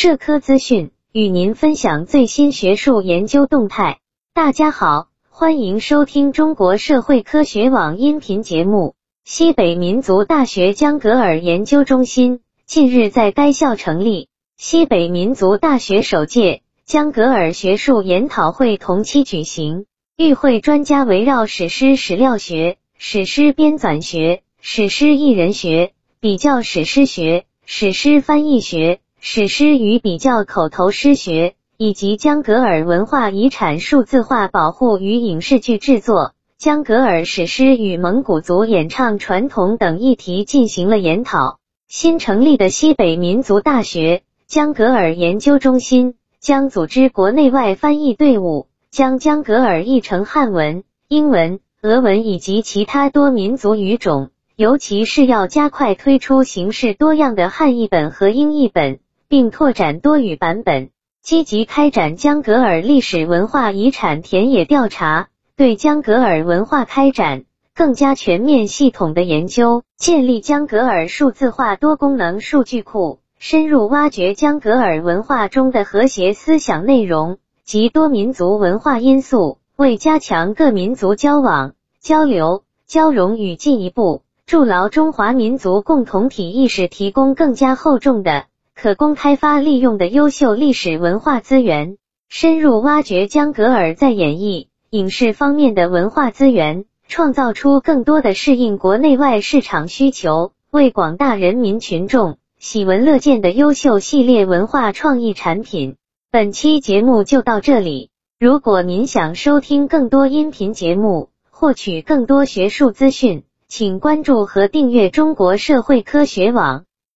社科资讯，与您分享最新学术研究动态。大家好，欢迎收听中国社会科学网音频节目。西北民族大学江格尔研究中心近日在该校成立，西北民族大学首届江格尔学术研讨会同期举行。与会专家围绕史诗史料学、史诗编纂学、史诗艺人学、比较史诗学、史诗翻译学、史诗与比较口头诗学，以及江格尔文化遗产数字化保护与影视剧制作。江格尔史诗与蒙古族演唱传统等议题进行了研讨。新成立的西北民族大学江格尔研究中心将组织国内外翻译队伍，将江格尔译成汉文、英文、俄文以及其他多民族语种，尤其是要加快推出形式多样的汉译本和英译本，并拓展多语版本，积极开展江格尔历史文化遗产田野调查。对江格尔文化开展更加全面系统的研究，建立江格尔数字化多功能数据库，深入挖掘江格尔文化中的和谐思想内容及多民族文化因素，为加强各民族交往、交流、交融与进一步筑牢中华民族共同体意识提供更加厚重的、可供开发利用的优秀历史文化资源，深入挖掘江格尔在演绎。影视方面的文化资源，创造出更多的适应国内外市场需求、为广大人民群众喜闻乐见的优秀系列文化创意产品。本期节目就到这里。如果您想收听更多音频节目，获取更多学术资讯，请关注和订阅中国社会科学网。